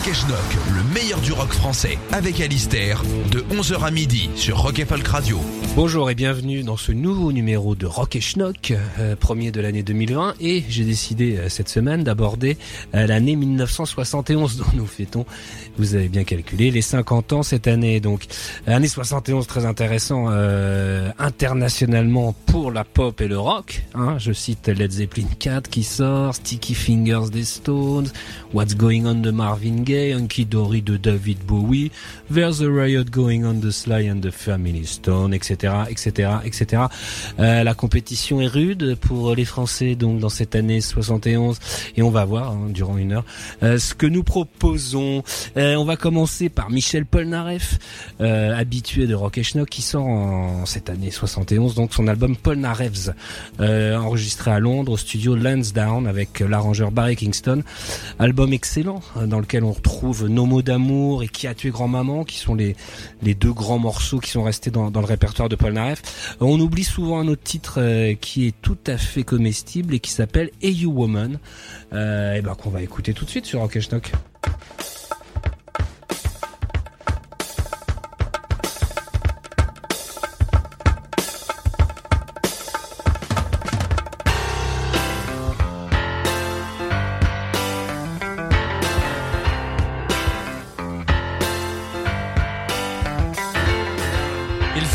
Rock et Schnock, le meilleur du rock français, avec Alistair, de 11h à midi sur Rock et Folk Radio. Bonjour et bienvenue dans ce nouveau numéro de Rock et Schnock, euh, premier de l'année 2020 et j'ai décidé euh, cette semaine d'aborder euh, l'année 1971 dont nous fêtons, vous avez bien calculé, les 50 ans cette année. Donc année 71 très intéressant internationalement pour la pop et le rock. Hein, je cite Led Zeppelin 4 qui sort, Sticky Fingers des Stones, What's Going On de Marvin Gaye, Hunky Dory de David Bowie, There's a Riot Going On de Sly and the Family Stone, etc., etc., etc. Euh, la compétition est rude pour les Français donc dans cette année 71 et on va voir hein, durant une heure euh, ce que nous proposons. Euh, on va commencer par Michel Polnareff, euh, habitué de Rock et Schnock, qui sort en cette année 71 donc son album Polnareffs, euh, enregistré à Londres au studio Lansdowne avec l'arrangeur Barry Kingston. Album excellent euh, dans lequel on retrouve Nos mots d'amour et Qui a tué grand-maman, qui sont les, les deux grands morceaux qui sont restés dans, dans le répertoire de Polnareff. Euh, On oublie souvent un autre titre euh, qui est tout à fait comestible et qui s'appelle Hey You Woman, euh, et ben qu'on va écouter tout de suite sur Rock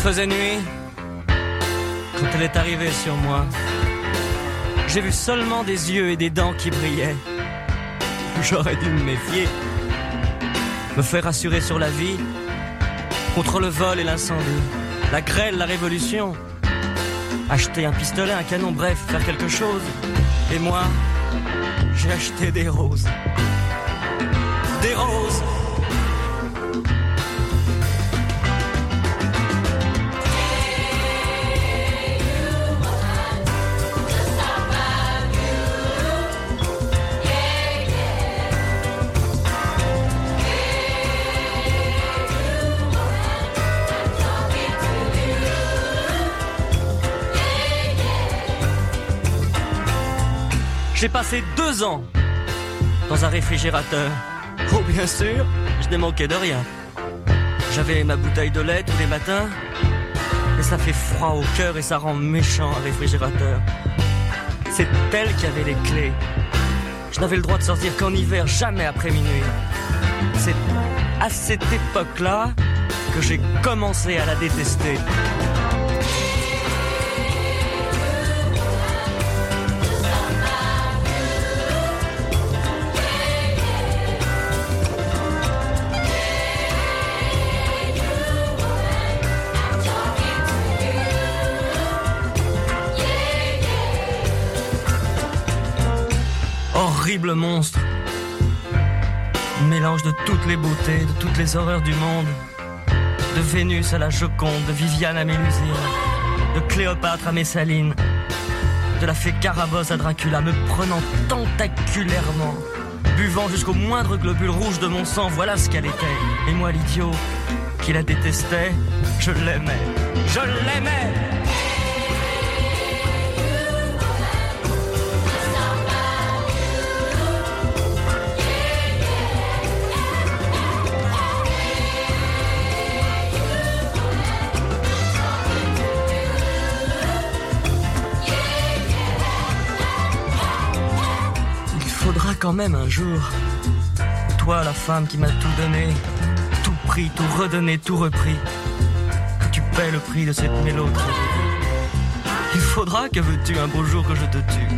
faisait nuit quand elle est arrivée sur moi. J'ai vu seulement des yeux et des dents qui brillaient. J'aurais dû me méfier, me faire rassurer sur la vie, contre le vol et l'incendie, la grêle, la révolution. Acheter un pistolet, un canon, bref, faire quelque chose. Et moi, j'ai acheté des roses. Des roses J'ai passé deux ans dans un réfrigérateur. Oh bien sûr, je n'ai manqué de rien. J'avais ma bouteille de lait tous les matins, et ça fait froid au cœur et ça rend méchant un réfrigérateur. C'est elle qui avait les clés. Je n'avais le droit de sortir qu'en hiver, jamais après minuit. C'est à cette époque-là que j'ai commencé à la détester. Monstre. Mélange de toutes les beautés, de toutes les horreurs du monde. De Vénus à la Joconde, de Viviane à Mélusine, de Cléopâtre à Messaline, de la fée Carabosse à Dracula, me prenant tentaculairement, buvant jusqu'au moindre globule rouge de mon sang, voilà ce qu'elle était. Et moi, l'idiot, qui la détestait, je l'aimais. Je l'aimais quand même un jour, toi la femme qui m'a tout donné, tout pris, tout redonné, tout repris, que tu paies le prix de cette mélo tragédie. Il faudra que veux-tu un beau jour que je te tue,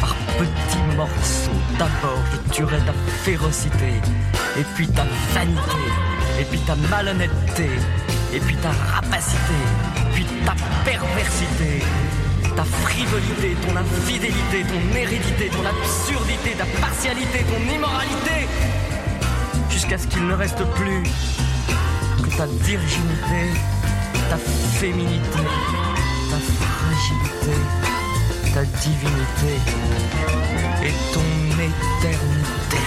par petits morceaux. D'abord je tuerai ta férocité, et puis ta vanité, et puis ta malhonnêteté, et puis ta rapacité, puis ta perversité. Ta frivolité, ton infidélité, ton hérédité, ton absurdité, ta partialité, ton immoralité, jusqu'à ce qu'il ne reste plus que ta virginité, ta féminité, ta fragilité, ta divinité et ton éternité.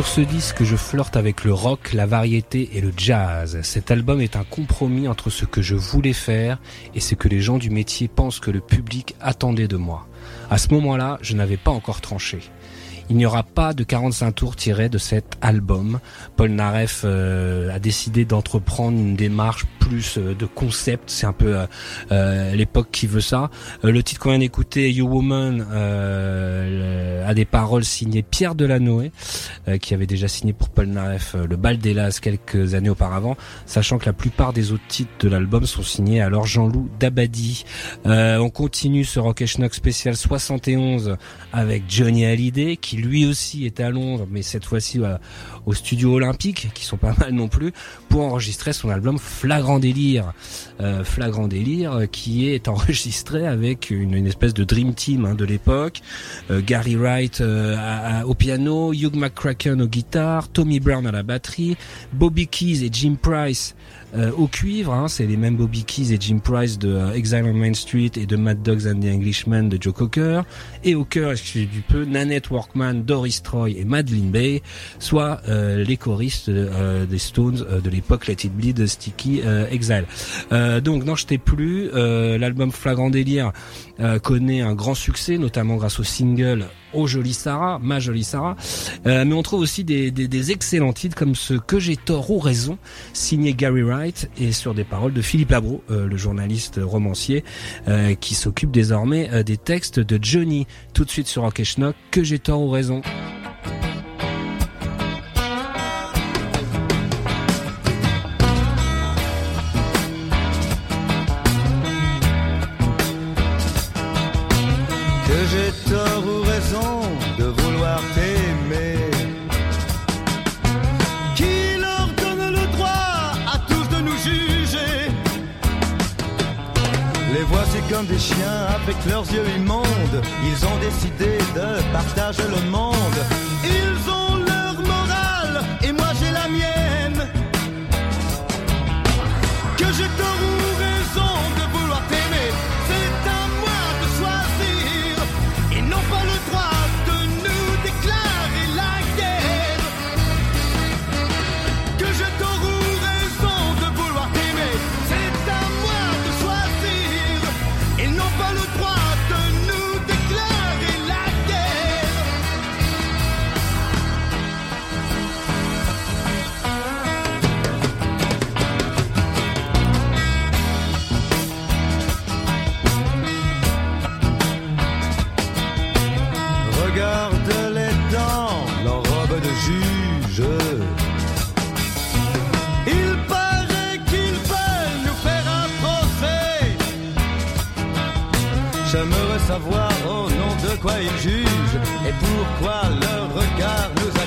Sur ce disque, je flirte avec le rock, la variété et le jazz. Cet album est un compromis entre ce que je voulais faire et ce que les gens du métier pensent que le public attendait de moi. À ce moment-là, je n'avais pas encore tranché. Il n'y aura pas de 45 tours tirés de cet album. Paul Naref euh, a décidé d'entreprendre une démarche plus euh, de concept. C'est un peu euh, l'époque qui veut ça. le titre qu'on vient d'écouter, You Woman, a des paroles signées Pierre Delanoë, qui avait déjà signé pour Paul Naref le Bal des Las quelques années auparavant, sachant que la plupart des autres titres de l'album sont signés alors Jean-Loup Dabadi. on continue ce Rock Schnock spécial 71 avec Johnny Hallyday qui lui aussi est à Londres, mais cette fois-ci au studio olympique, qui sont pas mal non plus, pour enregistrer son album Flagrant Délire. Euh, Flagrant Délire, euh, qui est enregistré avec une, espèce de dream team hein, de l'époque. Euh, Gary Wright au piano, Hugh McCracken au guitare, Tommy Brown à la batterie, Bobby Keys et Jim Price euh, au cuivre, hein, c'est les mêmes Bobby Keys et Jim Price de euh, Exile on Main Street et de Mad Dogs and the Englishmen de Joe Cocker, et au cœur, excusez du peu, Nanette Workman, Doris Troy et Madeline Bay, soit euh, les choristes des Stones de l'époque Let It Bleed, Sticky, Exile. donc, non, je t'ai plus. L'album Flagrant Délire connaît un grand succès, notamment grâce au single Oh jolie Sarah, ma jolie Sarah. Euh, mais on trouve aussi des, des, des, excellents titres comme ce Que j'ai tort ou raison, signé Gary Et sur des paroles de Philippe Labro, euh, le journaliste romancier euh, qui s'occupe désormais des textes de Johnny. Tout de suite sur Rock Schnock, Que j'ai tort ou raison. Des chiens avec leurs yeux immondes. Ils ont décidé de partager le monde. Savoir au nom de quoi ils jugent et pourquoi leur regard nous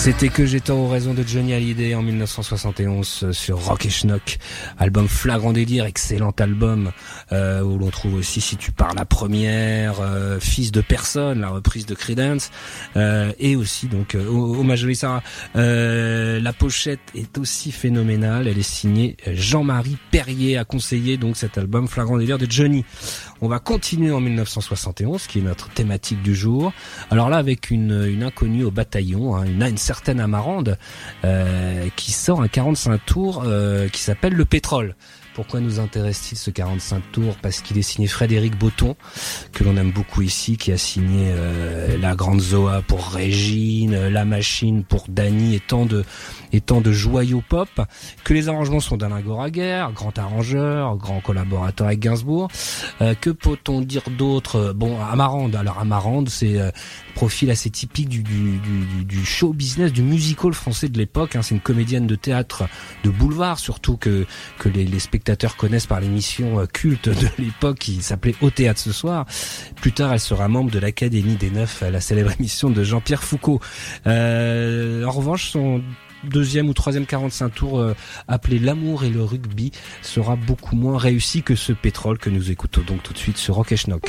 C'était que j'ai tort aux raisons de Johnny Hallyday en 1971 euh, sur Rock et Schnock, album flagrant délire, excellent album euh, où l'on trouve aussi si tu pars la première, euh, Fils de personne, la reprise de Creedence euh, et aussi donc hommage à Sarah. La pochette est aussi phénoménale, elle est signée Jean-Marie Perrier a conseillé donc cet album flagrant délire de Johnny. On va continuer en 1971, qui est notre thématique du jour. Alors là, avec une, inconnue au bataillon, hein, une, une certaine Amarande, euh, qui sort un 45 tours euh, qui s'appelle Le Pétrole. Pourquoi nous intéresse-t-il ce 45 tours Parce qu'il est signé Frédéric Botton, que l'on aime beaucoup ici, qui a signé euh, La Grande Zoa pour Régine, La Machine pour Dany et tant de, et tant de joyaux pop, que les arrangements sont d'Alain Goraguer, grand arrangeur, grand collaborateur avec Gainsbourg. Euh, que peut-on dire d'autre? Bon, Amarande, alors Amarande, c'est euh, profil assez typique du, show business, du musical français de l'époque. Hein. C'est une comédienne de théâtre de boulevard, surtout que, les, spectateurs connaissent par l'émission euh, culte de l'époque qui s'appelait Au théâtre ce soir. Plus tard, elle sera membre de l'Académie des Neufs, la célèbre émission de Jean-Pierre Foucault. Euh, en revanche, son deuxième ou troisième 45 tours euh, appelé L'amour et le rugby sera beaucoup moins réussi que ce pétrole que nous écoutons donc tout de suite sur Rock Schnock.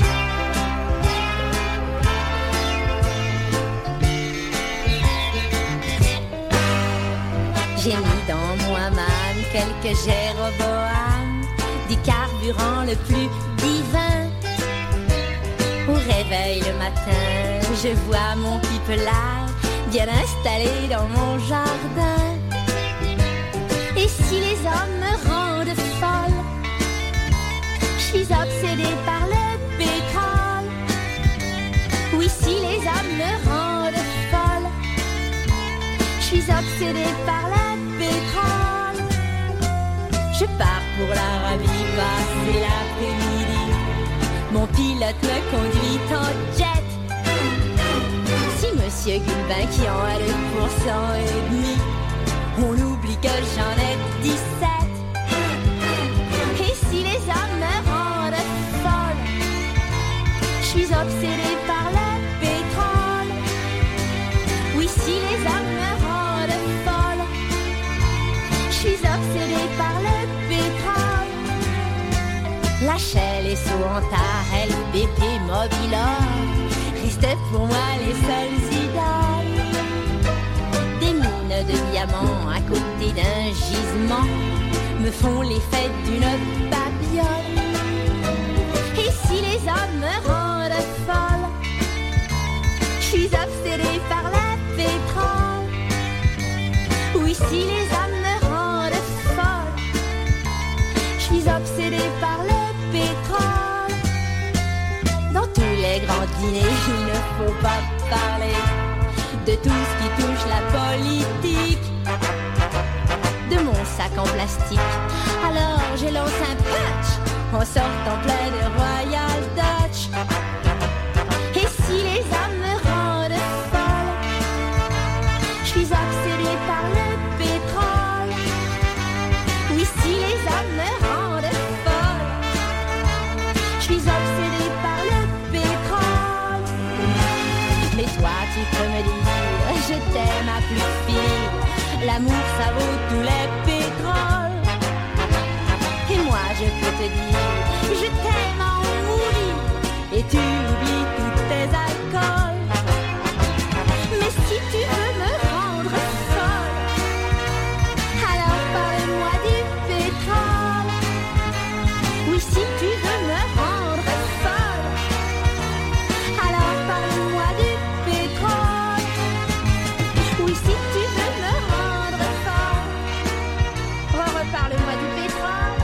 J'ai mis dans mon hammam quelques Jéroboam, du carburant le plus divin. Au réveil le matin, je vois mon pipelat bien installé dans mon jardin. Et si les hommes me rendent folle, je suis obsédée par le pétrole. Oui, si les hommes me rendent suis obsédée par le pétrole. Je pars pour l'Arabie, passer l'après-midi. Mon pilote me conduit en jet. Si Monsieur Gulbin qui en a le pourcent et demi, on oublie que j'en ai 17. Et si les hommes me rendent folle, je suis obsédée La Shell et Soanta, LBP, Mobilor, restent pour moi les seules idoles. Des mines de diamants à côté d'un gisement me font l'effet d'une babiole. Et si les hommes me rendent folle, je suis obsédée par le pétrole. Oui, si les hommes Grands dîners, il ne faut pas parler de tout ce qui touche la politique. De mon sac en plastique, alors je lance un punch en sortant plein de Et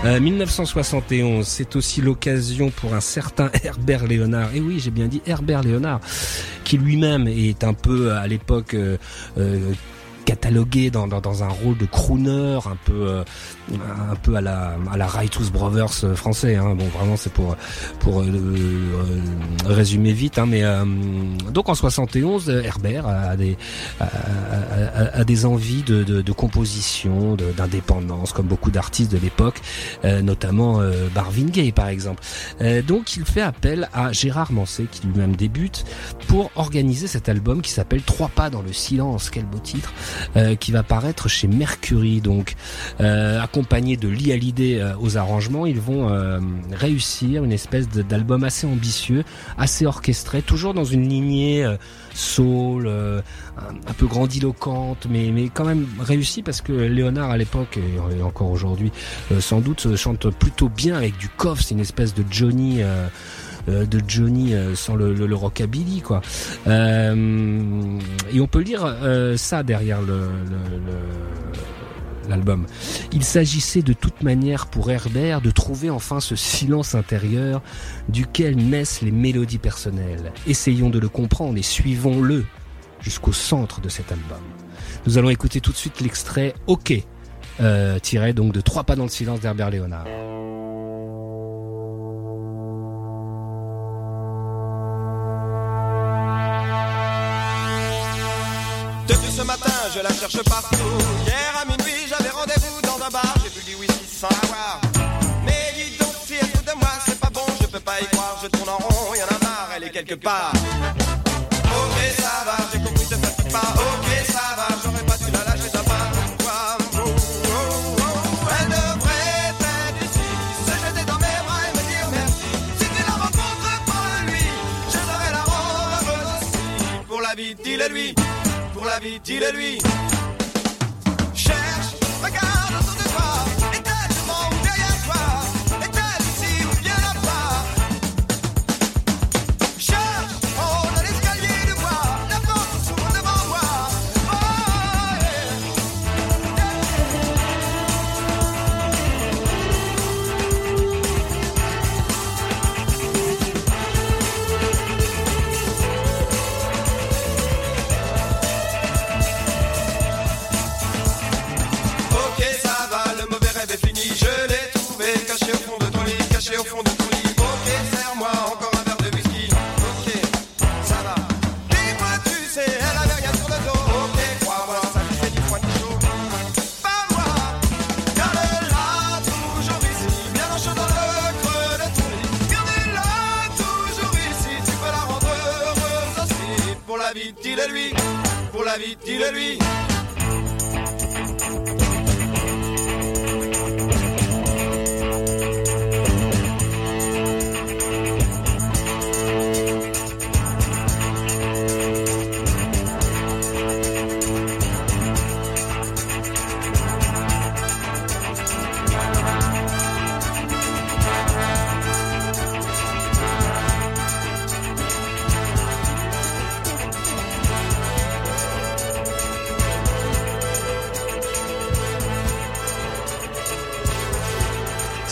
Euh, 1971, c'est aussi l'occasion pour un certain Herbert Léonard, et oui j'ai bien dit Herbert Léonard, qui lui-même est un peu à l'époque euh, euh, catalogué dans, dans, dans un rôle de crooner, un peu euh, un peu à la à la Righteous Brothers euh, français. Hein. Bon, vraiment, c'est pour pour euh, euh, résumer vite. Hein, mais euh, donc en 71, euh, Herbert a des a, a- a- des envies de, de, de composition, d'indépendance, comme beaucoup d'artistes de l'époque, notamment Marvin Gaye par exemple. Donc il fait appel à Gérard Manset, qui lui-même débute, pour organiser cet album qui s'appelle Trois pas dans le silence. Quel beau titre euh, qui va paraître chez Mercury. Donc euh, accompagné de Lee Hallyday euh, aux arrangements, ils vont réussir une espèce d'album assez ambitieux, assez orchestré, toujours dans une lignée soul, un, peu grandiloquente, mais mais quand même réussi parce que Léonard à l'époque et, encore aujourd'hui sans doute chante plutôt bien avec du coffre, c'est une espèce de Johnny. Euh, de Johnny euh, sans le, le, le rockabilly quoi Euh, et on peut lire ça derrière le- le- l'album. Il s'agissait de toute manière pour Herbert de trouver enfin ce silence intérieur duquel naissent les mélodies personnelles. Essayons de le comprendre et suivons-le jusqu'au centre de cet album. Nous allons écouter tout de suite l'extrait OK, euh, tiré donc de Trois pas dans le silence d'Herbert Léonard. Je la cherche partout. Hier à minuit, j'avais rendez-vous dans un bar. J'ai bu du whisky sans avoir. Mais dis donc, si elle de moi, c'est pas bon, je peux pas y croire. Je tourne en rond, y en a marre, elle est quelque part. Ok, ça va, j'ai compris, te fatigue pas. Ok, ça va, j'aurais pas dû la lâcher ta rencontres pour lui, dis-le-lui. Pour la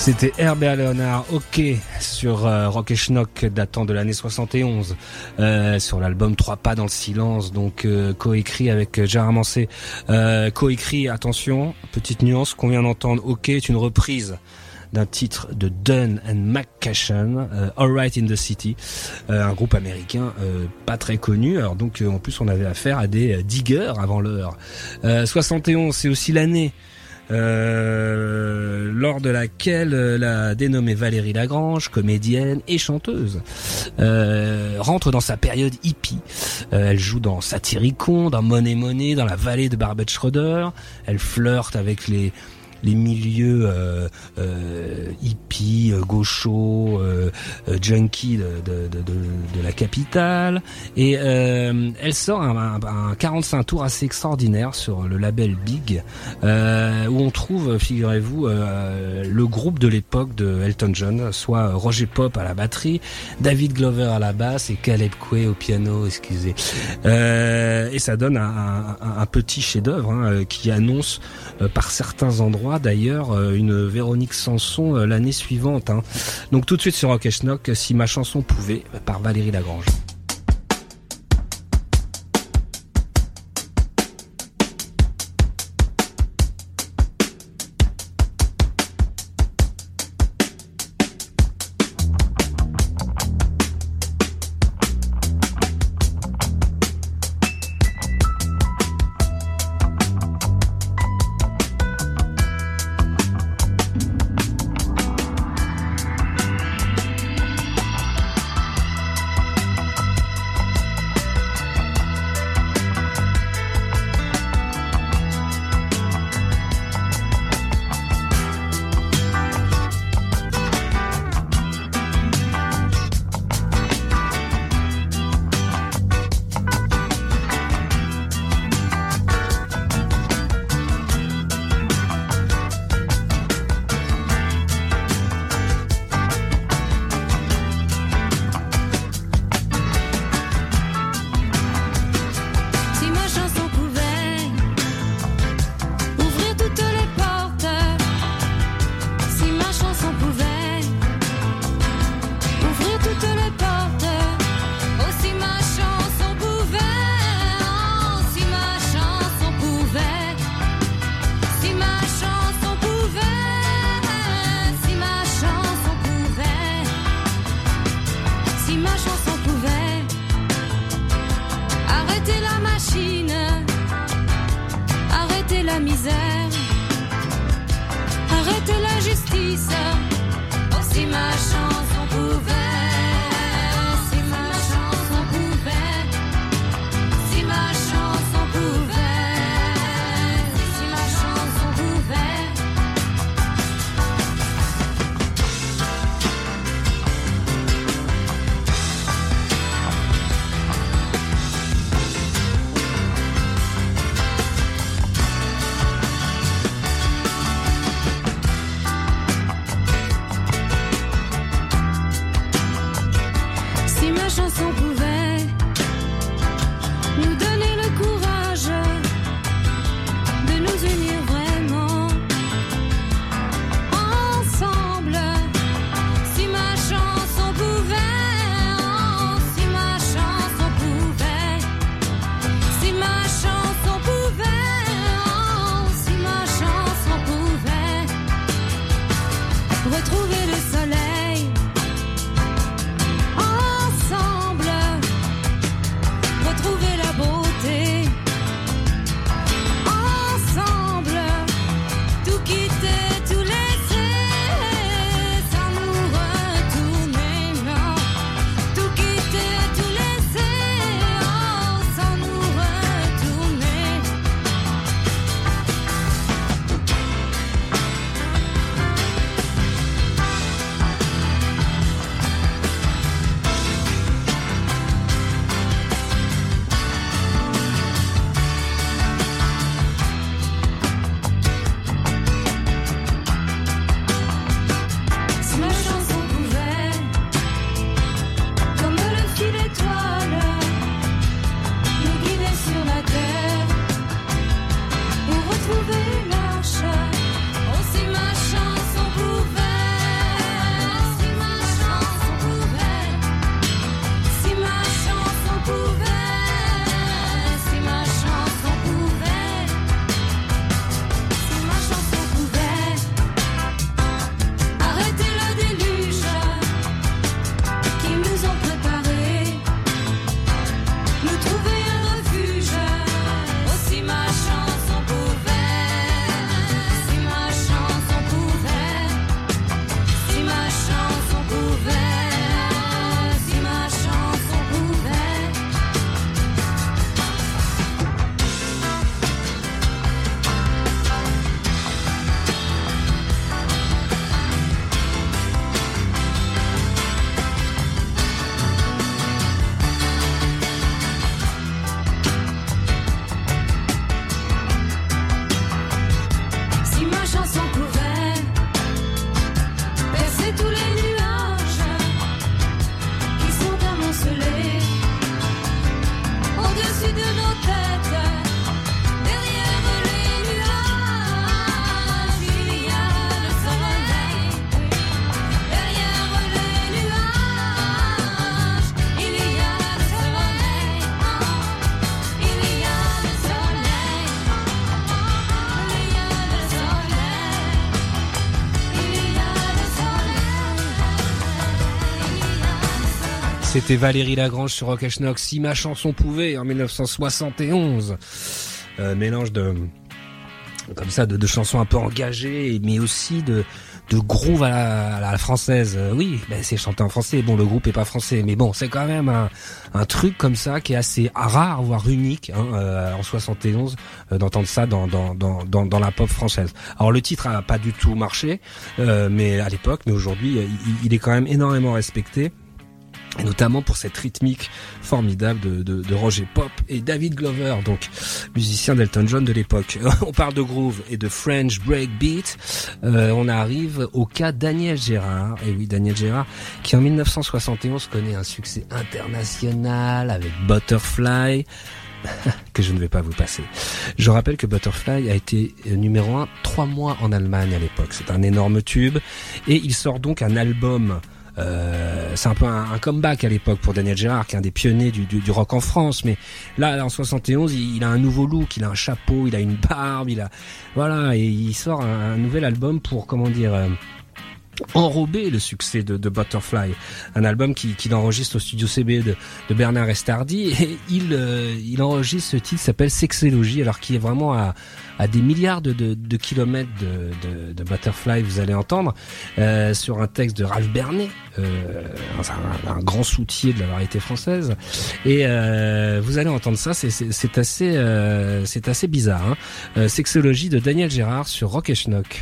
C'était Herbert Léonard, OK, sur euh, Rock et Schnock datant de l'année 71, euh, sur l'album Trois pas dans le silence, donc euh, coécrit avec Gérard Manset. Euh, coécrit, attention, petite nuance qu'on vient d'entendre, OK est une reprise d'un titre de Dunn and McCashan, euh, All Right in the City, euh, un groupe américain euh, pas très connu. Alors donc euh, en plus on avait affaire à des diggers avant l'heure. Euh, 71, c'est aussi l'année euh, lors de laquelle euh, la dénommée Valérie Lagrange, comédienne et chanteuse, euh, rentre dans sa période hippie. Elle joue dans Satyricon, dans Money Money, dans la vallée de Barbet Schroeder. Elle flirte avec les les milieux euh, euh, hippies, euh, gauchos, euh, euh, junkies de, la capitale. Et elle sort un, un, un 45 tours assez extraordinaire sur le label Big, où on trouve, figurez-vous, le groupe de l'époque de Elton John, soit Roger Pop à la batterie, David Glover à la basse et Caleb Quay au piano, excusez. Et ça donne un, petit chef-d'œuvre hein, qui annonce par certains endroits d'ailleurs euh, une Véronique Sanson euh, l'année suivante. Hein. Donc tout de suite sur Rock et Schnock, si ma chanson pouvait, par Valérie Lagrange. C'était Valérie Lagrange sur Rock Schnock, si ma chanson pouvait, en 1971. Euh, mélange de comme ça de, de chansons un peu engagées, mais aussi de de groove à la, à la française. Euh, oui, ben c'est chanté en français. Bon, le groupe est pas français, mais bon, c'est quand même un, un truc comme ça qui est assez rare, voire unique hein, euh, en 71 euh, d'entendre ça dans, dans, dans, dans, dans la pop française. Alors le titre a pas du tout marché, euh, mais à l'époque, mais aujourd'hui, il, il est quand même énormément respecté et notamment pour cette rythmique formidable de, de, Roger Pop et David Glover, donc musicien d'Elton John de l'époque. On parle de groove et de French breakbeat. Euh, on arrive au cas Daniel Gérard. Et oui, Daniel Gérard, qui en 1971 connaît un succès international avec Butterfly. que je ne vais pas vous passer. Je rappelle que Butterfly a été euh, numéro un trois mois en Allemagne à l'époque. C'est un énorme tube et il sort donc un album. Euh, c'est un peu un, comeback à l'époque pour Daniel Gérard, qui est un des pionniers du, rock en France. Mais là, en 71, il, a un nouveau look, il a un chapeau, il a une barbe, il a voilà, et il sort un, un nouvel album pour comment dire. Enrober le succès de, de Butterfly, un album qui- qu'il enregistre au studio CB de, de Bernard Estardi et il euh, il enregistre ce titre qui s'appelle Sexologie alors qui est vraiment à, à des milliards de, de, kilomètres de, Butterfly vous allez entendre euh, sur un texte de Ralph Bernet euh, un, un grand soutier de la variété française et euh, vous allez entendre ça c'est assez euh, c'est assez bizarre hein. Euh, Sexologie de Daniel Gérard sur Rock et Schnock.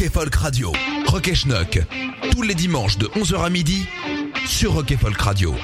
Rock et Folk Radio. Rock et Schnock. Tous les dimanches de 11h à midi sur Rock et Folk Radio.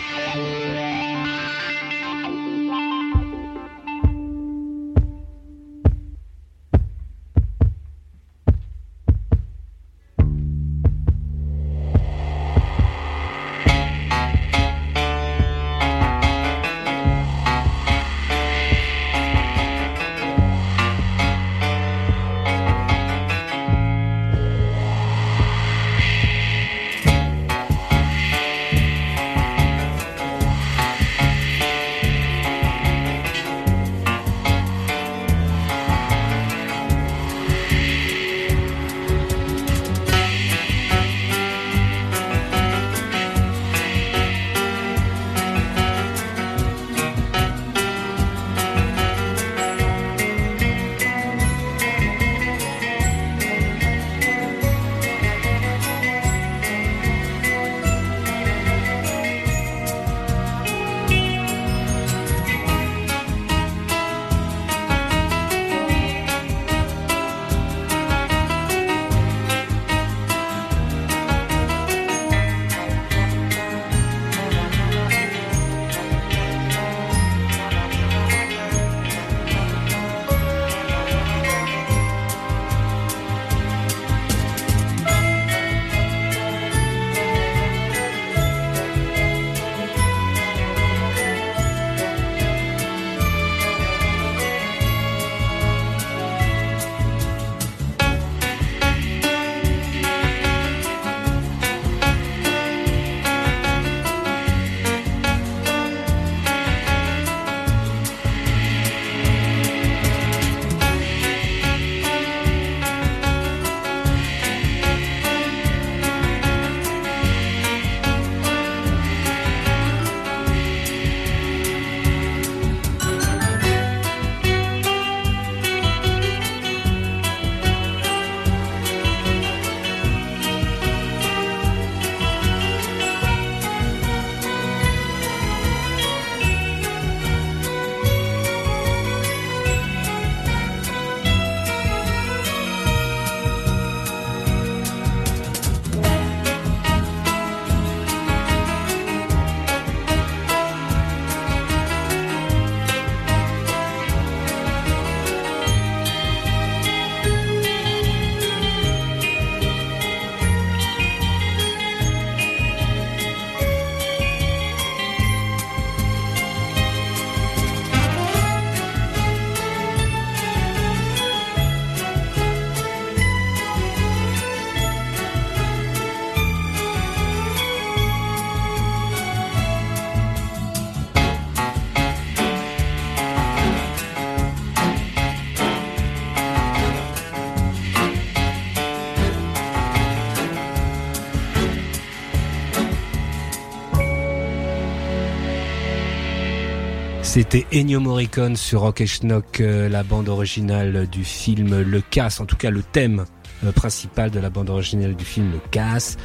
C'était Ennio Morricone sur Rock et Schnock, euh, la bande originale du film Le Casse, en tout cas le thème euh, principal de la bande originale du film Le Casse.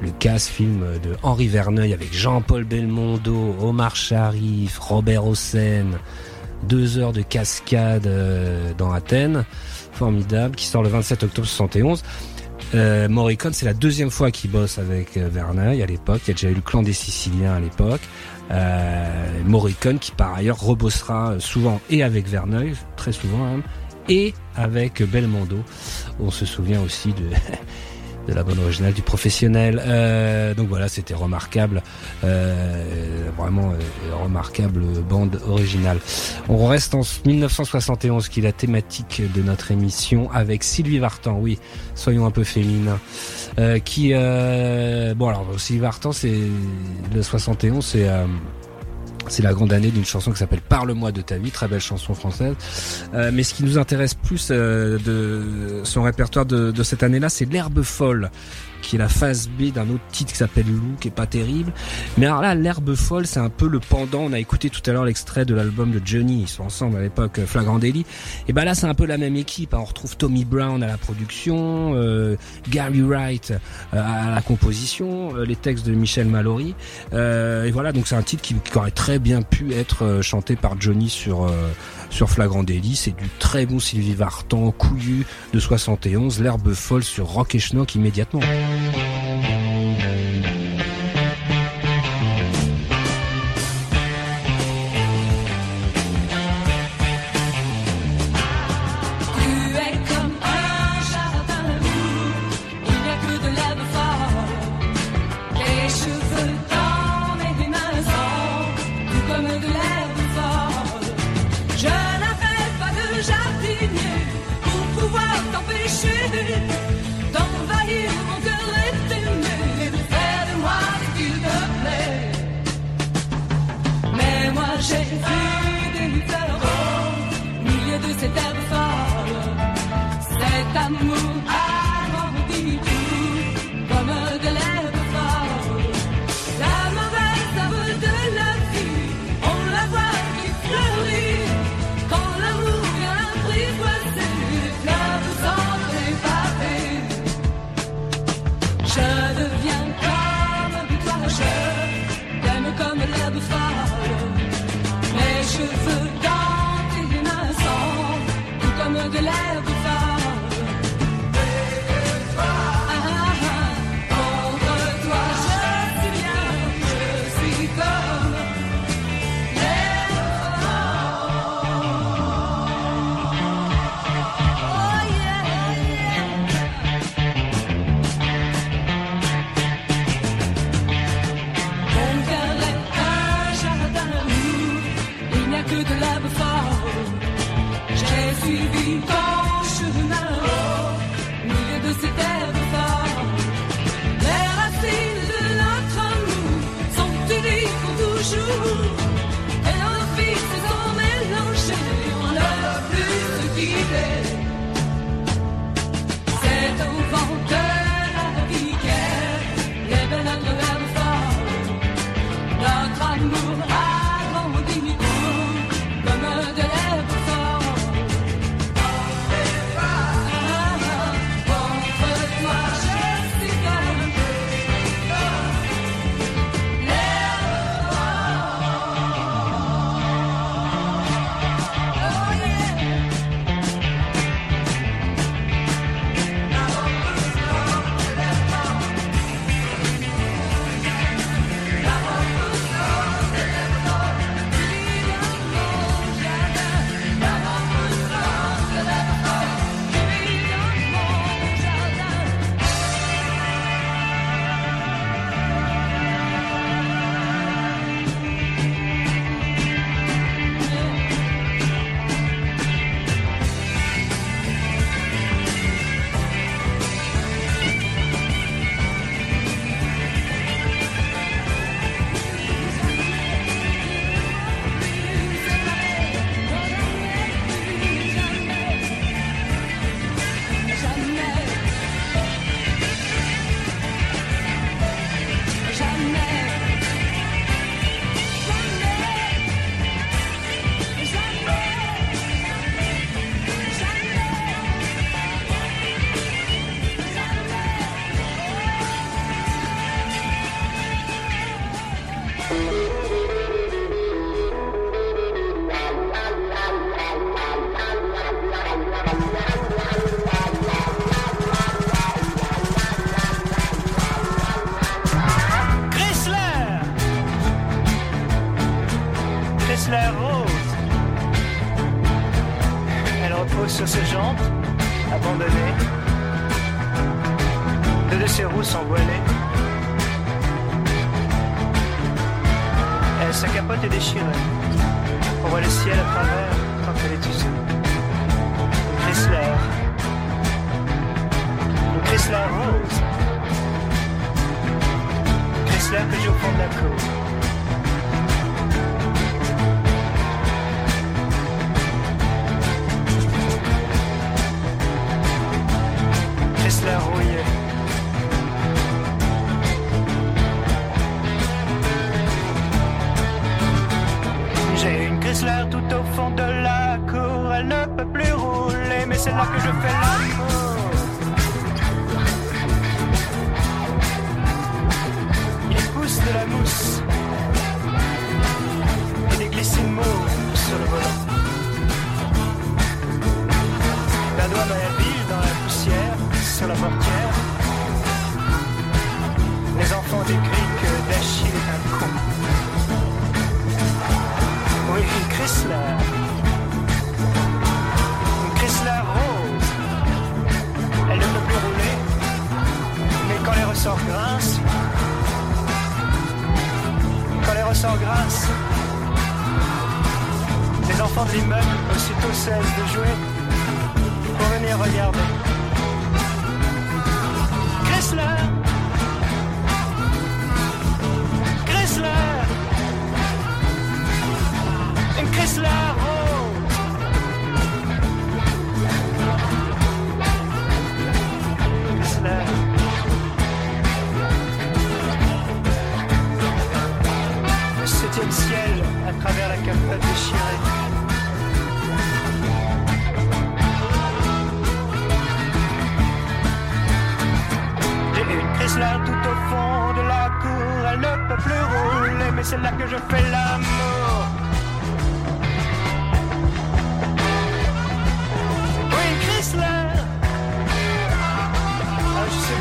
Le Casse, film de Henri Verneuil avec Jean-Paul Belmondo, Omar Sharif, Robert Hossein. Deux heures de cascade euh, dans Athènes, formidable, qui sort le 27 octobre 71. Euh, Morricone, c'est la deuxième fois qu'il bosse avec euh, Verneuil à l'époque. Il y a déjà eu le clan des Siciliens à l'époque. Euh, Morricone qui par ailleurs rebossera souvent et avec Verneuil, très souvent même, et avec Belmondo. On se souvient aussi de de la bande originale du professionnel. Euh, donc voilà, c'était remarquable, euh, vraiment euh, remarquable bande originale. On reste en 1971, qui est la thématique de notre émission, avec Sylvie Vartan. Oui, soyons un peu féminins. Euh, qui, euh, bon alors Sylvie Vartan, c'est le 71, c'est euh, c'est la grande année d'une chanson qui s'appelle Parle-moi de ta vie, très belle chanson française. Euh, mais ce qui nous intéresse plus de son répertoire de cette année-là, c'est L'herbe folle, qui est la phase B d'un autre titre qui s'appelle Lou, qui est pas terrible. Mais alors là, L'herbe folle, c'est un peu le pendant. On a écouté tout à l'heure l'extrait de l'album de Johnny, ils sont ensemble à l'époque, euh, Flagrant Daily. Et ben là, c'est un peu la même équipe. hein. On retrouve Tommy Brown à la production, euh, Gary Wright euh, à la composition, euh, les textes de Michel Mallory. Euh, et voilà, donc c'est un titre qui, qui aurait très bien pu être chanté par Johnny sur euh, sur Flagrant Daily. C'est du très bon Sylvie Vartan, couillu de 71, l'herbe folle sur Rock et Schnock immédiatement. Tu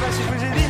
message was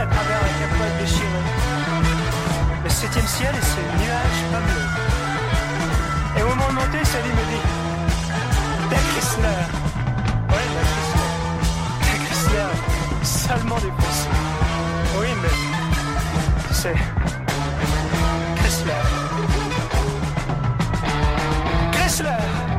à travers la capote déchirée. Le septième ciel et ses nuages pas bleus. Et au moment de monter, Sally me dit T'es Chrysler Ouais, t'es Chrysler. Chrysler, seulement des pouces. Oui, mais. C'est. Chrysler. Chrysler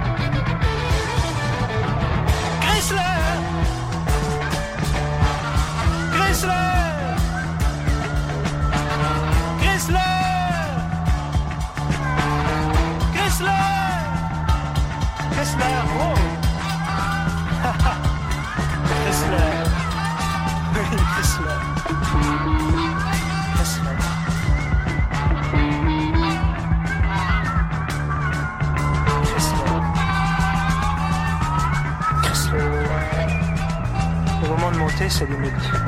c'est limite.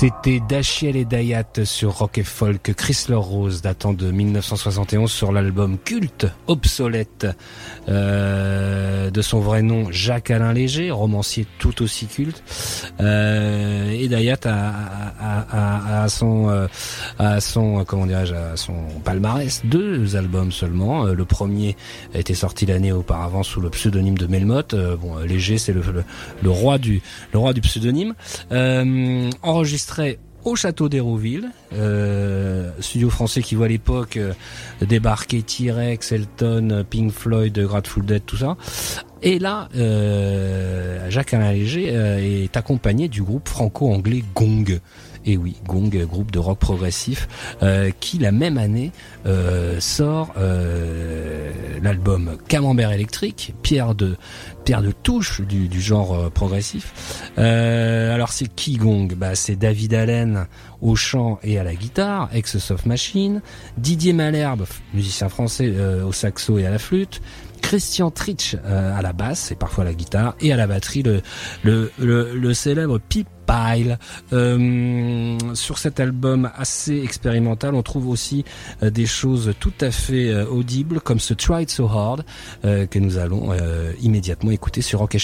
C'était Dachiel et Dayat sur Rock et Folk, Chrysler Rose datant de 1971 sur l'album culte obsolète euh, de son vrai nom Jacques Alain Léger, romancier tout aussi culte. Euh, et Dayat a, a, a, a son euh, son comment dirais-je à son palmarès deux albums seulement. Euh, le premier été sorti l'année auparavant sous le pseudonyme de Melmoth. Euh, bon, Léger c'est le, le, le roi du le roi du pseudonyme. Euh, enregistré au château d'Hérouville, euh, studio français qui voit à l'époque euh, débarquer T-Rex, Elton, Pink Floyd, Grateful Dead, tout ça. Et là, euh, Jacques Alain Léger est accompagné du groupe franco-anglais Gong. Et oui, Gong, groupe de rock progressif, euh, qui la même année euh, sort euh, l'album Camembert électrique, pierre de pierre de touche du, genre euh, progressif. Alors c'est qui Gong? Bah c'est David Allen au chant et à la guitare, ex Soft Machine, Didier Malherbe, musicien français au saxo et à la flûte. Christian Tritch euh, à la basse et parfois à la guitare et à la batterie le le, le, célèbre Pip Pile. Euh, sur cet album assez expérimental, on trouve aussi euh, des choses tout à fait audibles comme ce Try It So Hard que nous allons immédiatement écouter sur Rock.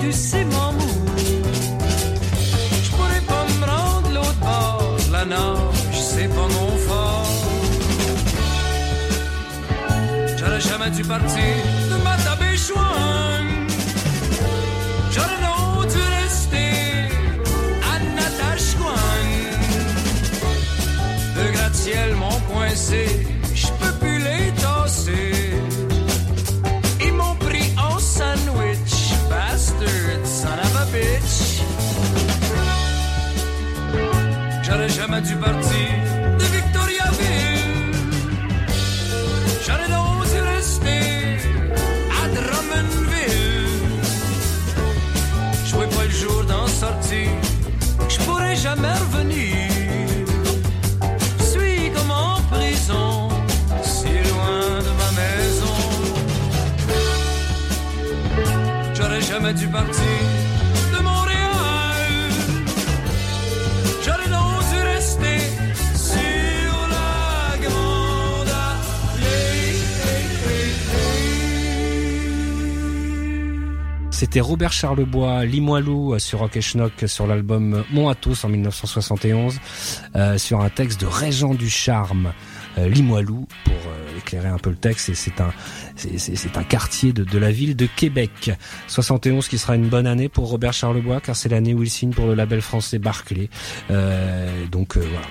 Du ciment mou. Je pourrais pas me rendre l'autre bord. La nage, c'est pas mon fort. J'aurais jamais dû partir de ma tabéchouane. J'aurais donc dû rester à Natashquan. De gratte-ciel m'ont coincé, jamais dû partir de Victoriaville. J'aurais dû rester à Drummondville. Je pas le jour d'en sortir, je pourrais jamais revenir. Suis comme en prison, si loin de ma maison. J'aurais jamais dû partir C'était Robert Charlebois, Limoilou euh, sur Rock et Schnock sur l'album Mon Athos en 1971 euh, sur un texte de Régent du Charme euh, Limoilou pour euh, éclairer un peu le texte. Et c'est un c'est- un quartier de, de la ville de Québec. 71 qui sera une bonne année pour Robert Charlebois car c'est l'année où il signe pour le label français Barclay. Euh, donc euh, voilà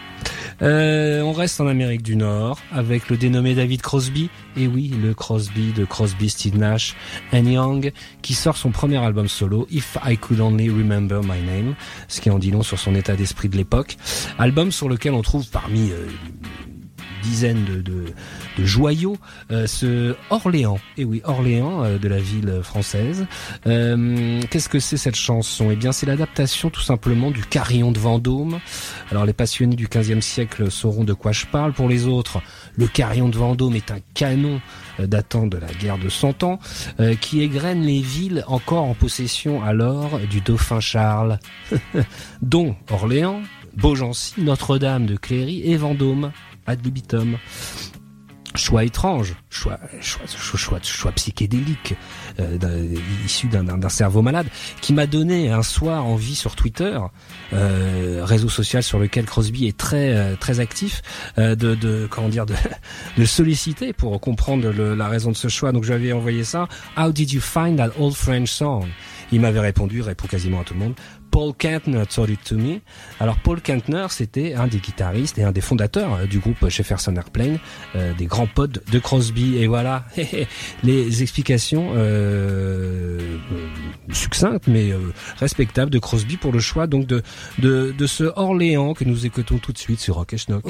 euh, on reste en Amérique du Nord avec le dénommé David Crosby, et oui, le Crosby de Crosby, Steve Nash and Young, qui sort son premier album solo, If I Could Only Remember My Name, ce qui en dit long sur son état d'esprit de l'époque. Album sur lequel on trouve parmi euh, de, de, de joyaux euh, ce Orléans, et oui, Orléans euh, de la ville française. Euh, Qu'est-ce que c'est cette chanson? Eh bien, c'est l'adaptation tout simplement du Carillon de Vendôme. Alors, les passionnés du XVe siècle sauront de quoi je parle. Pour les autres, le Carillon de Vendôme est un canon datant de la guerre de Cent Ans, euh, qui égrène les villes encore en possession alors du dauphin Charles, dont Orléans, Beaugency, Notre-Dame de Cléry et Vendôme, ad libitum. Choix étrange, choix, choix, choix, choix, psychédélique, euh, issu d'un- cerveau malade, qui m'a donné un soir envie sur Twitter, euh, réseau social sur lequel Crosby est très euh, très actif, euh, de, de comment dire de, de solliciter pour comprendre le- la raison de ce choix. Donc je lui avais envoyé ça. How did you find that old French song? Il m'avait répondu, répond quasiment à tout le monde. Paul Kantner it to me. Alors Paul Kantner, c'était un des guitaristes et un des fondateurs euh, du groupe Jefferson Airplane, euh, des grands potes de Crosby. Et voilà les explications euh, euh, succinctes mais respectables de Crosby pour le choix donc de de, ce Orléans que nous écoutons tout de suite sur Rock et Schnock.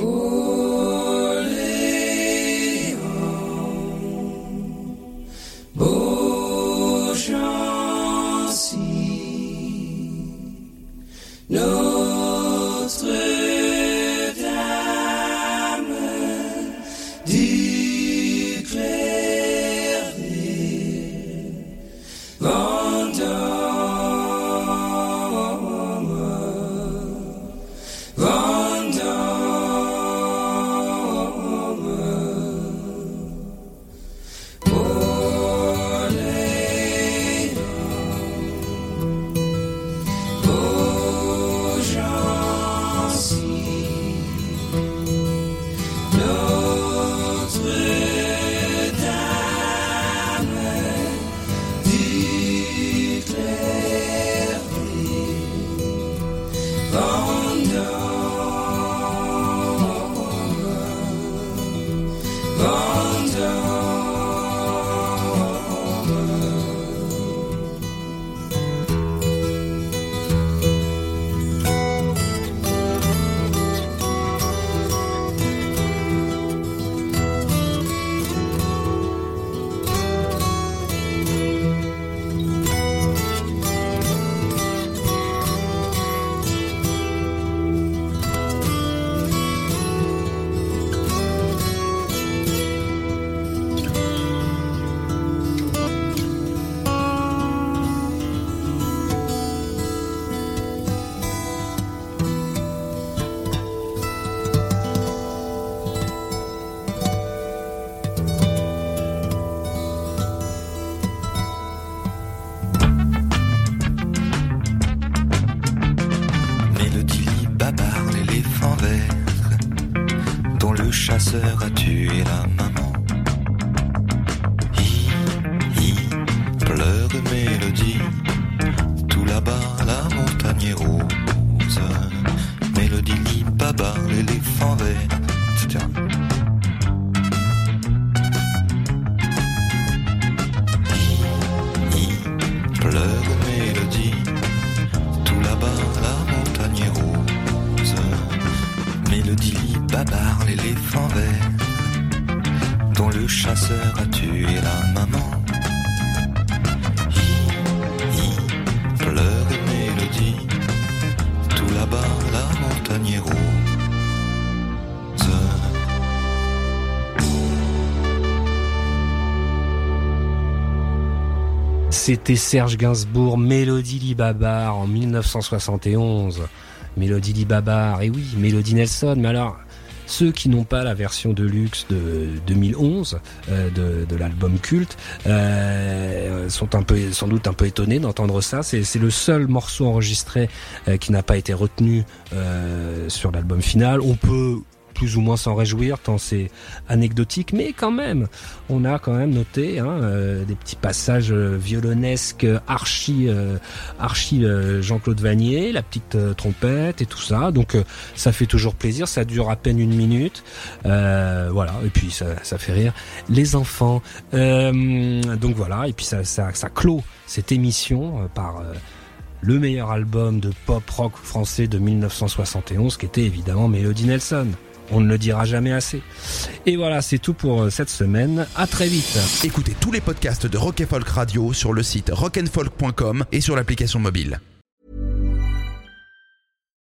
C'était Serge Gainsbourg, Mélodie Libabar en 1971. Mélodie Libabar, et oui, Mélodie Nelson. Mais alors, ceux qui n'ont pas la version de luxe de 2011 euh, de, l'album culte euh, sont un peu, sans doute un peu étonnés d'entendre ça. C'est le seul morceau enregistré euh, qui n'a pas été retenu sur l'album final. On peut plus ou moins s'en réjouir tant c'est anecdotique, mais quand même, on a quand même noté hein, euh, des petits passages euh, violonesques archi, euh, archi euh, Jean-Claude Vanier, la petite trompette et tout ça. Donc ça fait toujours plaisir. Ça dure à peine une minute, voilà. Et puis ça, ça fait rire les enfants. Donc voilà. Et puis ça, ça, clôt cette émission par le meilleur album de pop rock français de 1971, qui était évidemment Melody Nelson. On ne le dira jamais assez. Et voilà, c'est tout pour euh, cette semaine. À très vite. Écoutez tous les podcasts de Rock Folk Radio sur le site rockandfolk.com et sur l'application mobile.